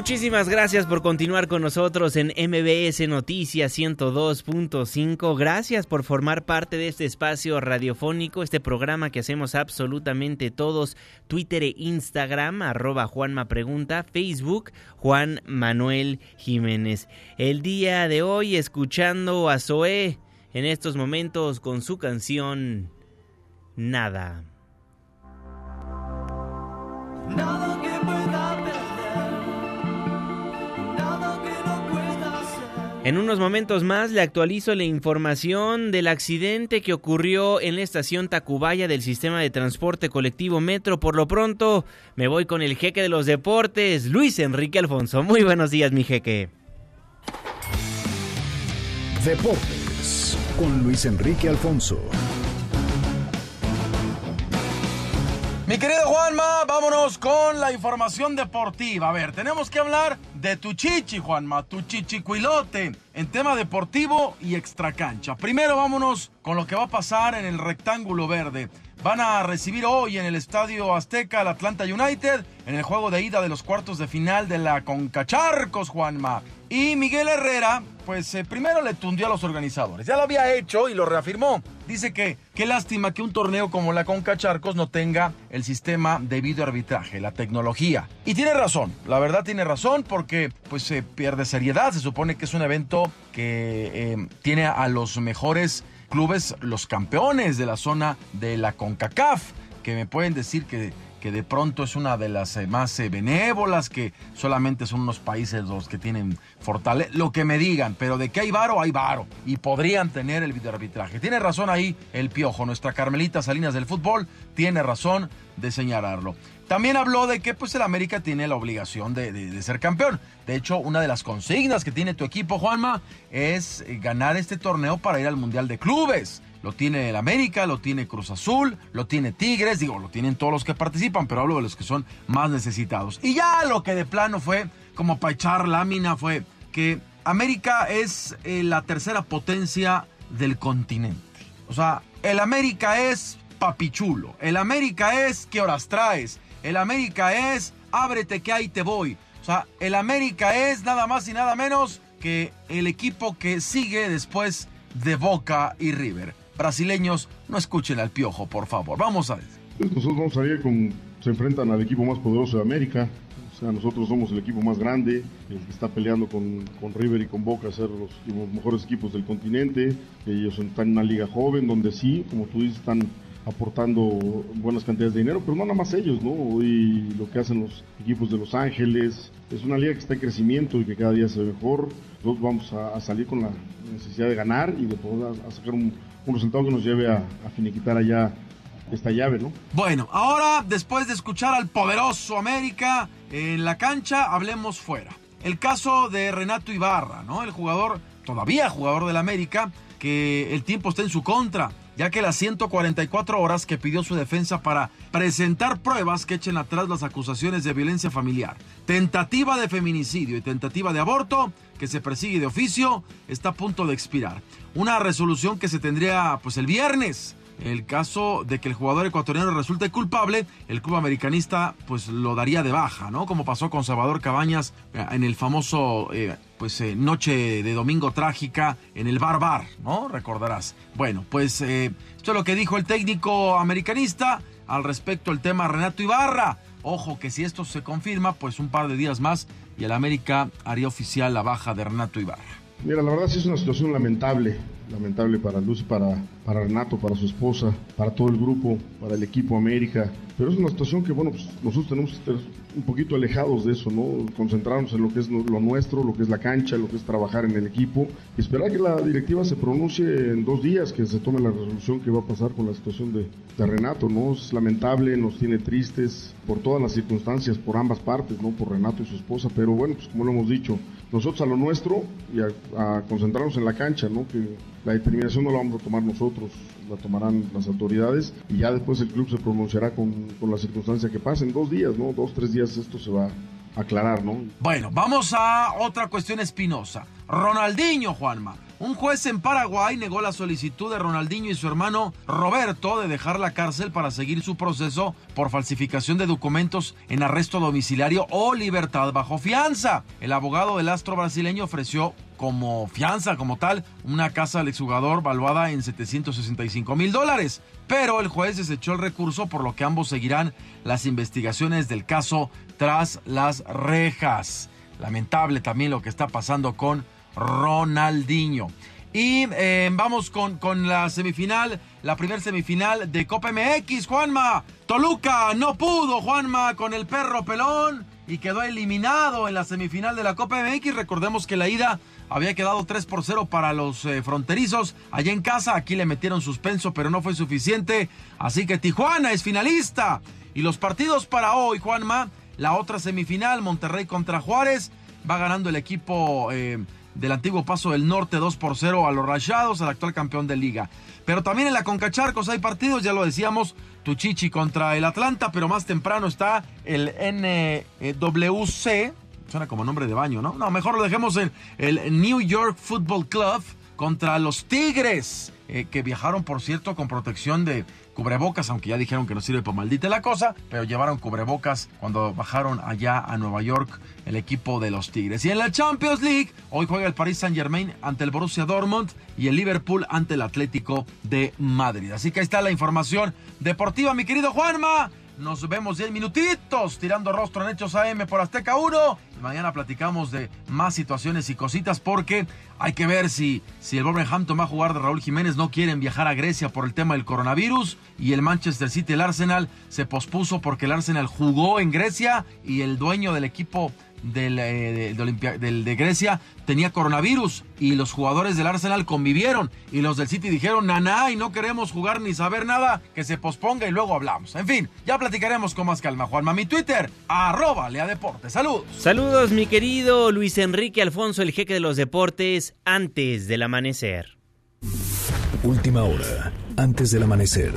Muchísimas gracias por continuar con nosotros en MBS Noticias 102.5. Gracias por formar parte de este espacio radiofónico, este programa que hacemos absolutamente todos. Twitter e Instagram, arroba Juanma Pregunta, Facebook, Juan Manuel Jiménez. El día de hoy escuchando a Zoé en estos momentos con su canción Nada. Nada En unos momentos más le actualizo la información del accidente que ocurrió en la estación Tacubaya del sistema de transporte colectivo Metro. Por lo pronto me voy con el jeque de los deportes, Luis Enrique Alfonso. Muy buenos días, mi jeque. Deportes con Luis Enrique Alfonso. Mi querido Juanma, vámonos con la información deportiva. A ver, tenemos que hablar de tu chichi, Juanma, tu chichicuilote en tema deportivo y extracancha. Primero vámonos con lo que va a pasar en el rectángulo verde. Van a recibir hoy en el Estadio Azteca al Atlanta United en el juego de ida de los cuartos de final de la Concacharcos, Juanma. Y Miguel Herrera, pues eh, primero le tundió a los organizadores. Ya lo había hecho y lo reafirmó. Dice que qué lástima que un torneo como la Concacharcos no tenga el sistema de video arbitraje, la tecnología. Y tiene razón, la verdad tiene razón porque pues se pierde seriedad. Se supone que es un evento que eh, tiene a los mejores clubes, los campeones de la zona de la CONCACAF, que me pueden decir que que de pronto es una de las eh, más eh, benévolas, que solamente son unos países los que tienen fortaleza, lo que me digan, pero de que hay varo, hay varo, y podrían tener el videoarbitraje. Tiene razón ahí el piojo, nuestra Carmelita Salinas del fútbol, tiene razón de señalarlo. También habló de que pues el América tiene la obligación de, ser campeón. De hecho, una de las consignas que tiene tu equipo, Juanma, es eh, ganar este torneo para ir al Mundial de Clubes. Lo tiene el América, lo tiene Cruz Azul, lo tiene Tigres, digo, lo tienen todos los que participan, pero hablo de los que son más necesitados. Y ya lo que de plano fue, como para echar lámina, fue que América es eh, la tercera potencia del continente. O sea, el América es papichulo, el América es qué horas traes, el América es ábrete que ahí te voy. O sea, el América es nada más y nada menos que el equipo que sigue después de Boca y River brasileños, no escuchen al piojo, por favor. Vamos a ver. Nosotros vamos a salir con. Se enfrentan al equipo más poderoso de América. O sea, nosotros somos el equipo más grande, el que está peleando con, con River y con Boca a ser los, los, mejores equipos del continente. Ellos están en una liga joven donde sí, como tú dices, están aportando buenas cantidades de dinero, pero no nada más ellos, ¿no? Y lo que hacen los equipos de Los Ángeles. Es una liga que está en crecimiento y que cada día se ve mejor. Nosotros vamos a, salir con la necesidad de ganar y de poder a sacar un, un resultado que nos lleve a, a, finiquitar allá esta llave, ¿no? Bueno, ahora después de escuchar al poderoso América en la cancha, hablemos fuera. El caso de Renato Ibarra, ¿no? El jugador, todavía jugador del América, que el tiempo está en su contra, ya que las 144 horas que pidió su defensa para presentar pruebas que echen atrás las acusaciones de violencia familiar, tentativa de feminicidio y tentativa de aborto, que se persigue de oficio, está a punto de expirar. Una resolución que se tendría pues el viernes el caso de que el jugador ecuatoriano resulte culpable, el club americanista pues lo daría de baja, ¿no? Como pasó con Salvador Cabañas eh, en el famoso eh, pues eh, noche de domingo trágica en el Bar Bar, ¿no? Recordarás. Bueno, pues esto es lo que dijo el técnico americanista al respecto del tema Renato Ibarra. Ojo que si esto se confirma, pues un par de días más y el América haría oficial la baja de Renato Ibarra. Mira, la verdad sí es una situación lamentable, lamentable para Luz, para, para Renato, para su esposa, para todo el grupo, para el equipo América. Pero es una situación que, bueno, pues nosotros tenemos que un poquito alejados de eso, ¿no? Concentrarnos en lo que es lo nuestro, lo que es la cancha, lo que es trabajar en el equipo. Y esperar que la directiva se pronuncie en dos días, que se tome la resolución que va a pasar con la situación de, de Renato, ¿no? Es lamentable, nos tiene tristes por todas las circunstancias, por ambas partes, ¿no? Por Renato y su esposa. Pero bueno, pues como lo hemos dicho, nosotros a lo nuestro y a, a concentrarnos en la cancha, ¿no? Que la determinación no la vamos a tomar nosotros, la tomarán las autoridades y ya después el club se pronunciará con, con la circunstancia que pase. En dos días, ¿no? Dos, tres días esto se va a aclarar, ¿no? Bueno, vamos a otra cuestión espinosa. Ronaldinho, Juanma. Un juez en Paraguay negó la solicitud de Ronaldinho y su hermano Roberto de dejar la cárcel para seguir su proceso por falsificación de documentos en arresto domiciliario o libertad bajo fianza. El abogado del astro brasileño ofreció como fianza, como tal, una casa al exjugador valuada en 765 mil dólares. Pero el juez desechó el recurso, por lo que ambos seguirán las investigaciones del caso tras las rejas. Lamentable también lo que está pasando con Ronaldinho. Y eh, vamos con, con la semifinal, la primer semifinal de Copa MX, Juanma. Toluca no pudo, Juanma, con el perro pelón y quedó eliminado en la semifinal de la Copa MX. Recordemos que la ida había quedado 3 por 0 para los eh, fronterizos allá en casa. Aquí le metieron suspenso, pero no fue suficiente. Así que Tijuana es finalista. Y los partidos para hoy, Juanma, la otra semifinal, Monterrey contra Juárez. Va ganando el equipo eh, del antiguo Paso del Norte 2 por 0 a los Rayados, al actual campeón de liga. Pero también en la Concacharcos hay partidos, ya lo decíamos, Tuchichi contra el Atlanta, pero más temprano está el NWC, suena como nombre de baño, ¿no? No, mejor lo dejemos en el New York Football Club contra los Tigres, eh, que viajaron, por cierto, con protección de cubrebocas, aunque ya dijeron que no sirve para maldita la cosa, pero llevaron cubrebocas cuando bajaron allá a Nueva York el equipo de los Tigres. Y en la Champions League, hoy juega el Paris Saint Germain ante el Borussia Dortmund y el Liverpool ante el Atlético de Madrid. Así que ahí está la información deportiva, mi querido Juanma. Nos vemos 10 minutitos tirando rostro en Hechos AM por Azteca 1. Y mañana platicamos de más situaciones y cositas porque hay que ver si, si el Wolverhampton va a jugar de Raúl Jiménez. No quieren viajar a Grecia por el tema del coronavirus. Y el Manchester City, el Arsenal, se pospuso porque el Arsenal jugó en Grecia y el dueño del equipo del, eh, de, Olimpia, del, de Grecia tenía coronavirus y los jugadores del Arsenal convivieron y los del City dijeron, naná, y no queremos jugar ni saber nada, que se posponga y luego hablamos. En fin, ya platicaremos con más calma. Juanma, mi Twitter, arroba Lea Deportes. Saludos. Saludos, mi querido Luis Enrique Alfonso, el jeque de los deportes, antes del amanecer. Última hora, antes del amanecer.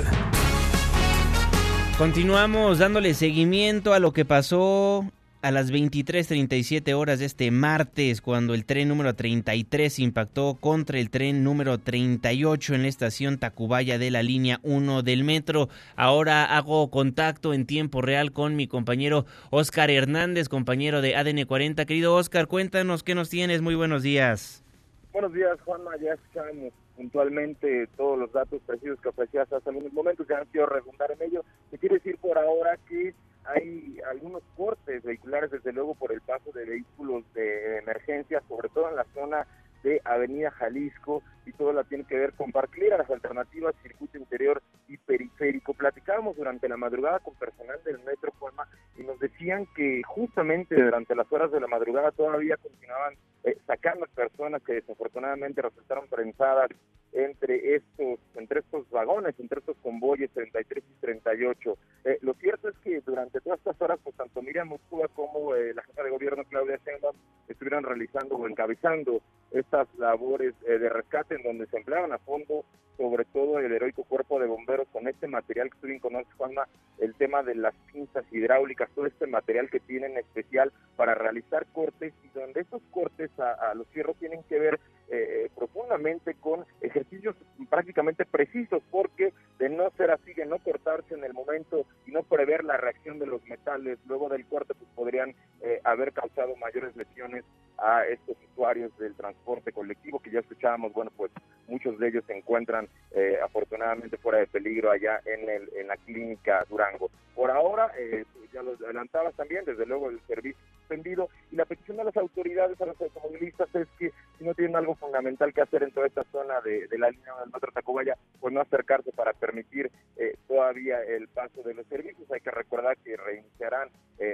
Continuamos dándole seguimiento a lo que pasó a las 23:37 horas de este martes, cuando el tren número 33 impactó contra el tren número 38 en la estación Tacubaya de la línea 1 del metro. Ahora hago contacto en tiempo real con mi compañero Oscar Hernández, compañero de ADN 40. Querido Oscar, cuéntanos qué nos tienes. Muy buenos días. Buenos días, Juanma. Ya escuchamos puntualmente todos los datos precisos que ofrecías hace algunos momentos. Ya han sido redundar en ello. Te quiero decir por ahora que hay algunos cortes vehiculares, desde luego, por el paso de vehículos de emergencia, sobre todo en la zona de Avenida Jalisco, y todo la tiene que ver con Barclera, las alternativas, circuito interior y periférico. Platicábamos durante la madrugada con personal del Metro Juanma y nos decían que justamente durante las horas de la madrugada todavía continuaban eh, sacando personas que desafortunadamente resultaron prensadas entre estos entre estos vagones, entre estos convoyes 33 y 38. Eh, lo cierto es que durante todas estas horas, pues tanto Miriam Moscúa como eh, la jefa de gobierno Claudia Sheinbaum estuvieron realizando o encabezando estas labores eh, de rescate en donde se empleaban a fondo sobre todo el heroico cuerpo de bomberos con este material que tú bien conoces, Juanma, el tema de las pinzas hidráulicas, todo este material que tienen especial para realizar cortes y donde estos cortes a, a los fierros tienen que ver eh, eh, profundamente con ejercicios prácticamente precisos, porque de no ser así, de no cortarse en el momento y no prever la reacción de los metales luego del corte, pues podrían eh, haber causado mayores lesiones a estos usuarios del transporte colectivo que ya escuchábamos, bueno, pues muchos de ellos se encuentran eh, afortunadamente fuera de peligro allá en, el, en la clínica Durango. Por ahora, eh, ya lo adelantabas también, desde luego el servicio suspendido y la petición de las autoridades a los automovilistas es que si no tienen algo fundamental que hacer en toda esta zona de, la línea del metro Tacubaya, pues no acercarse para permitir eh, todavía el paso de los servicios. Hay que recordar que reiniciarán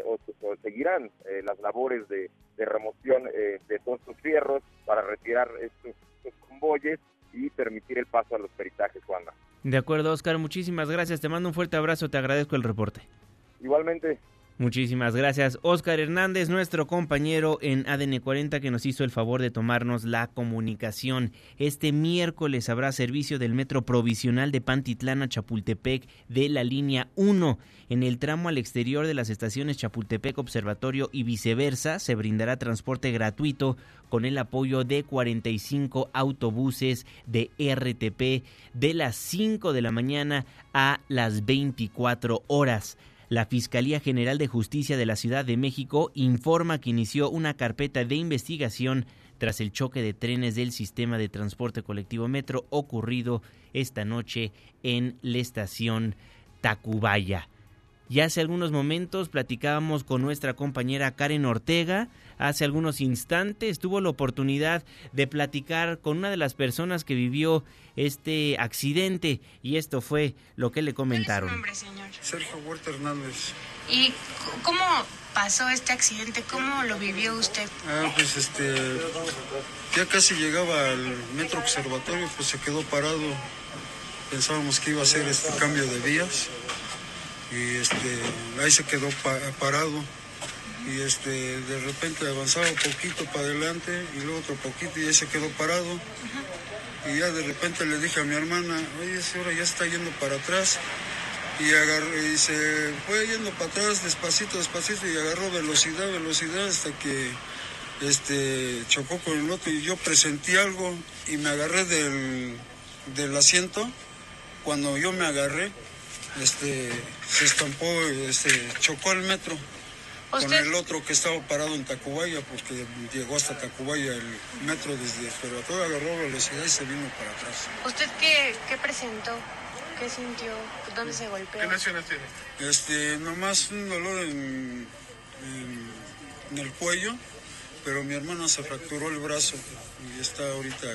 o, seguirán las labores de, remoción de todos estos fierros para retirar estos, estos convoyes y permitir el paso a los peritajes, Juana. De acuerdo, Oscar, muchísimas gracias. Te mando un fuerte abrazo, te agradezco el reporte. Igualmente. Muchísimas gracias. Oscar Hernández, nuestro compañero en ADN 40, que nos hizo el favor de tomarnos la comunicación. Este miércoles habrá servicio del metro provisional de Pantitlán a Chapultepec de la línea 1. En el tramo al exterior de las estaciones Chapultepec Observatorio y viceversa, se brindará transporte gratuito con el apoyo de 45 autobuses de RTP de las 5 de la mañana a las 24 horas. La Fiscalía General de Justicia de la Ciudad de México informa que inició una carpeta de investigación tras el choque de trenes del sistema de transporte colectivo Metro ocurrido esta noche en la estación Tacubaya. Ya hace algunos momentos platicábamos con nuestra compañera Karen Ortega. Hace algunos instantes tuvo la oportunidad de platicar con una de las personas que vivió este accidente y esto fue lo que le comentaron. ¿Cuál es su nombre, señor? Sergio Huerta Hernández. ¿Y cómo pasó este accidente? ¿Cómo lo vivió usted? Ah, pues este, ya casi llegaba al metro observatorio, pues se quedó parado. Pensábamos que iba a ser este cambio de vías y este, ahí se quedó parado y este, de repente avanzaba un poquito para adelante y luego otro poquito y ahí se quedó parado. Y ya de repente le dije a mi hermana, oye, ese hora ya está yendo para atrás. Y, agarró, y se fue yendo para atrás despacito, despacito y agarró velocidad, velocidad hasta que este, chocó con el otro y yo presentí algo y me agarré del, del asiento. Cuando yo me agarré, este, se estampó, este, chocó el metro con el otro que estaba parado en Tacubaya, porque llegó hasta Tacubaya el metro desde el todo agarró velocidad y se vino para atrás. ¿Usted qué, qué presentó? ¿Qué sintió? ¿Dónde se golpeó? ¿Qué lesiones tiene? Este, nomás un dolor en, en, el cuello, pero mi hermana se fracturó el brazo y está ahorita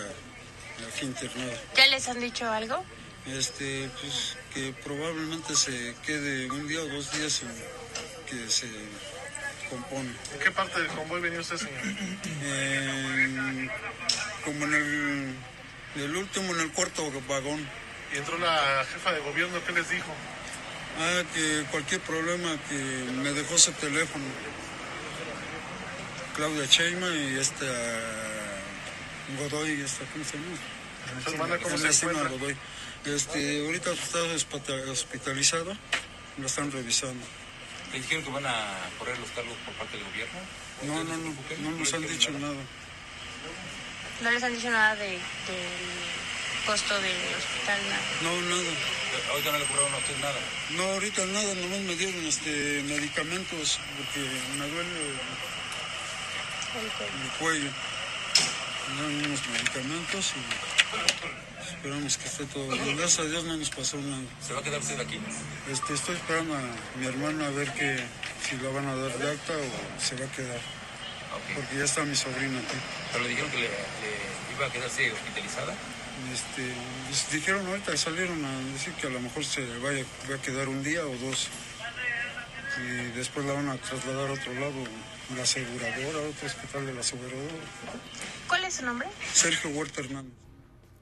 aquí internada. ¿Ya les han dicho algo? Este, pues que probablemente se quede un día o dos días en que se compone. ¿En qué parte del convoy venía usted, señor? como en el, el, último, en el cuarto vagón. ¿Y entró la jefa de gobierno? ¿Qué les dijo? Ah, que cualquier problema que me dejó ese teléfono. Claudia Cheima y esta Godoy, esta, ¿cómo se llama? ¿Cómo se encuentra? Godoy. Este, ahorita está hospitalizado, lo están revisando. ¿Le dijeron que van a correr los cargos por parte del gobierno? No, no, no, no nos han dicho nada. ¿No les han dicho nada de, del costo del hospital? No, nada. ¿Ahorita no le cobraron a usted nada? No, ahorita nada, nomás me dieron este, medicamentos porque me duele el cuello. Me dieron unos medicamentos y Esperamos que esté todo bien. Gracias a Dios no nos pasó nada. ¿Se va a quedar usted aquí? Este, estoy esperando a mi hermano a ver que, si la van a dar de alta o se va a quedar. Porque ya está mi sobrina aquí. ¿Pero le dijeron que le, iba a quedarse hospitalizada? Este, dijeron ahorita, salieron a decir que a lo mejor se vaya, va a quedar un día o dos. Y después la van a trasladar a otro lado, la aseguradora, otro hospital de la aseguradora. ¿Cuál es su nombre? Sergio Huerta Hernández.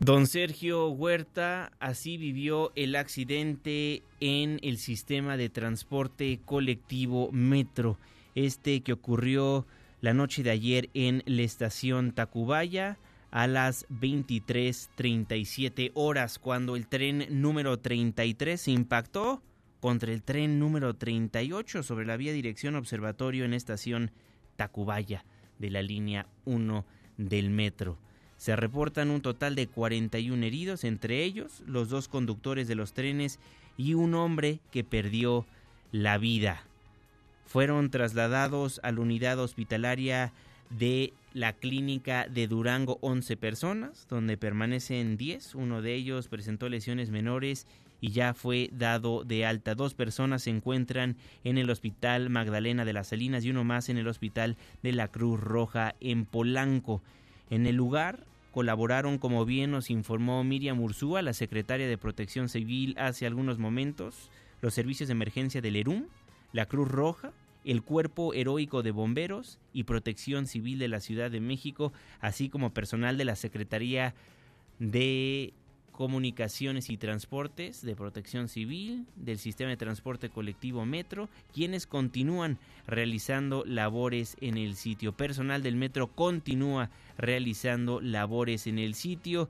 Don Sergio Huerta así vivió el accidente en el sistema de transporte colectivo Metro, este que ocurrió la noche de ayer en la estación Tacubaya a las 23:37 horas cuando el tren número 33 se impactó contra el tren número 38 sobre la vía dirección observatorio en estación Tacubaya de la línea 1 del metro. Se reportan un total de 41 heridos, entre ellos los dos conductores de los trenes y un hombre que perdió la vida. fueron trasladados a la unidad hospitalaria de la clínica de Durango 11 personas, donde permanecen 10. Uno de ellos presentó lesiones menores y ya fue dado de alta. Dos personas se encuentran en el Hospital Magdalena de las Salinas y uno más en el Hospital de la Cruz Roja en Polanco. En el lugar colaboraron, como bien nos informó Miriam Ursúa, la secretaria de Protección Civil hace algunos momentos, los servicios de emergencia del ERUM, la Cruz Roja, el Cuerpo Heroico de Bomberos y Protección Civil de la Ciudad de México, así como personal de la Secretaría de Comunicaciones y Transportes de Protección Civil, del Sistema de Transporte Colectivo Metro, quienes continúan realizando labores en el sitio. Personal del Metro continúa realizando labores en el sitio.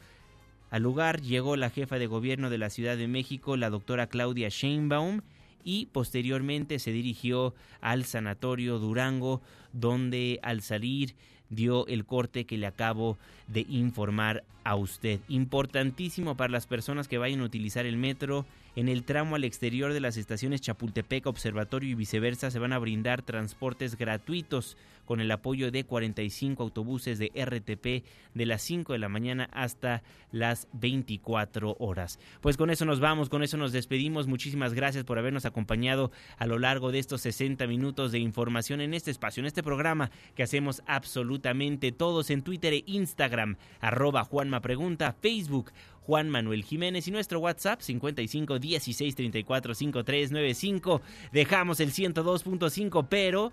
Al lugar llegó la jefa de gobierno de la Ciudad de México, la doctora Claudia Sheinbaum, y posteriormente se dirigió al Sanatorio Durango, donde al salir dio el corte que le acabo de informar a usted. Importantísimo para las personas que vayan a utilizar el metro. En el tramo al exterior de las estaciones Chapultepec, Observatorio y viceversa se van a brindar transportes gratuitos con el apoyo de 45 autobuses de RTP de las 5 de la mañana hasta las 24 horas. Pues con eso nos vamos, con eso nos despedimos. Muchísimas gracias por habernos acompañado a lo largo de estos 60 minutos de información en este espacio, en este programa que hacemos absolutamente todos en Twitter e Instagram, arroba Juanma Facebook, Juan Manuel Jiménez y nuestro WhatsApp 55 16 34 53 95. Dejamos el 102.5, pero